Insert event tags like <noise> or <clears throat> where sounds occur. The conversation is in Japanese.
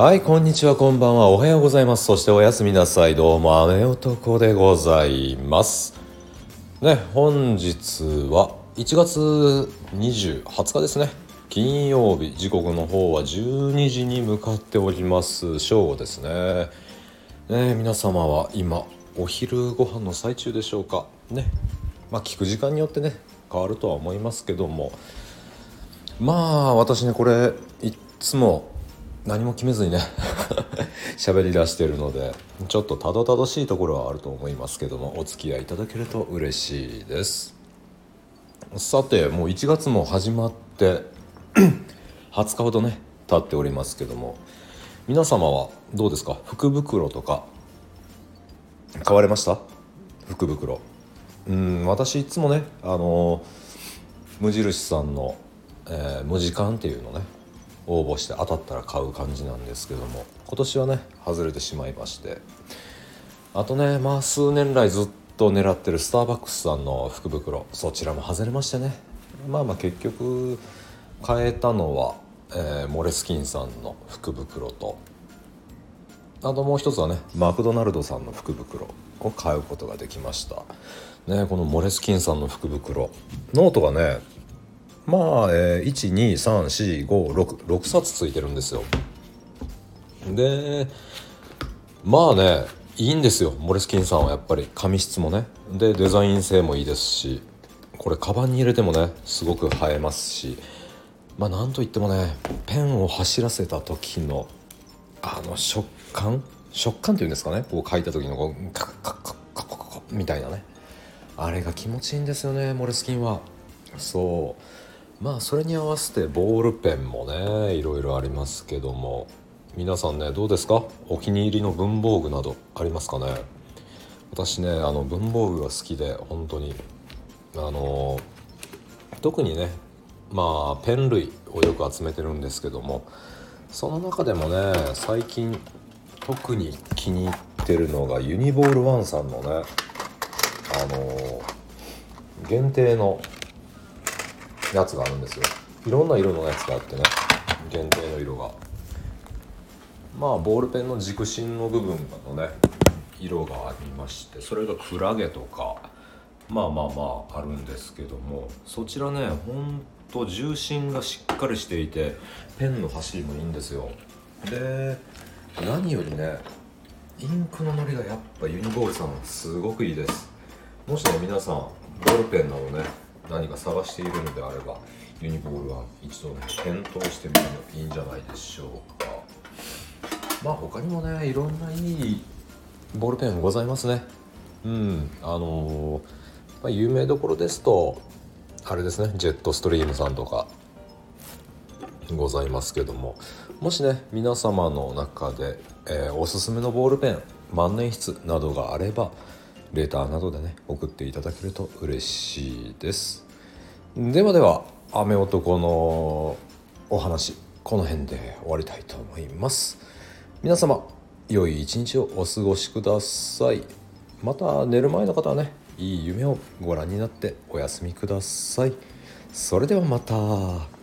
はい、こんにちは、こんばんは、おはようございます。そしておやすみなさい。どうも、雨男でございます。ね、本日は1月20、20日ですね。金曜日、時刻の方は12時に向かっております。正午ですね。ね、皆様は今、お昼ご飯の最中でしょうか。ね、まあ、聞く時間によってね、変わるとは思いますけども、まあ、私ね、これ、いっつも、何も決めずにね <laughs> 喋り出してるのでちょっとたどたどしいところはあると思いますけどもお付き合いいただけると嬉しいです。さてもう1月も始まって <clears throat> 20日ほどね経っておりますけども皆様はどうですか？福袋とか買われました？福袋。うん私いつもねあの無印さんの、えー無時間っていうのね応募して当たったら買う感じなんですけども今年はね外れてしまいまして。あとねまあ数年来ずっと狙ってるスターバックスさんの福袋そちらも外れましてね。まあまあ結局買えたのは、えーモレスキンさんの福袋と。あともう一つはねマクドナルドさんの福袋を買うことができました。ねこのモレスキンさんの福袋。ノートがねまあ、えー、1234566冊ついてるんですよ。でまあねいいんですよ。モレスキンさんはやっぱり紙質もね。でデザイン性もいいですしこれカバンに入れてもねすごく映えますし。まあなんといってもねペンを走らせた時のあの食感食感っていうんですかね。こう書いた時のこうカッカッカッカッカッカッみたいなね。あれが気持ちいいんですよねモレスキンは。そう。まあそれに合わせてボールペンもねいろいろありますけども。皆さんねどうですか？お気に入りの文房具などありますかね？私ねあの文房具が好きで本当に。あの特にねまあペン類をよく集めてるんですけども。その中でもね最近特に気に入ってるのがユニボールワンさんのねあの限定のやつがあるんですよ。いろんな色のやつがあってね。限定の色が。まあボールペンの軸心の部分のね色がありましてそれがクラゲとかまあまあまああるんですけどもそちらねほんと重心がしっかりしていてペンの走りもいいんですよ。で何よりねインクののりがやっぱユニボールさんすごくいいです。もしね皆さんボールペンなどね何か探しているのであればユニボールは一度ね検討してみるのいいんじゃないでしょうか。まあ他にもねいろんないいボールペンございますね。うんあのまあ、有名どころですとあれですねジェットストリームさんとかございますけどももしね皆様の中で、えーおすすめのボールペン万年筆などがあればレターなどでね送っていただけると嬉しいです。ではでは雨男のお話この辺で終わりたいと思います。皆様良い一日をお過ごしください。また寝る前の方はねいい夢をご覧になってお休みください。それではまた。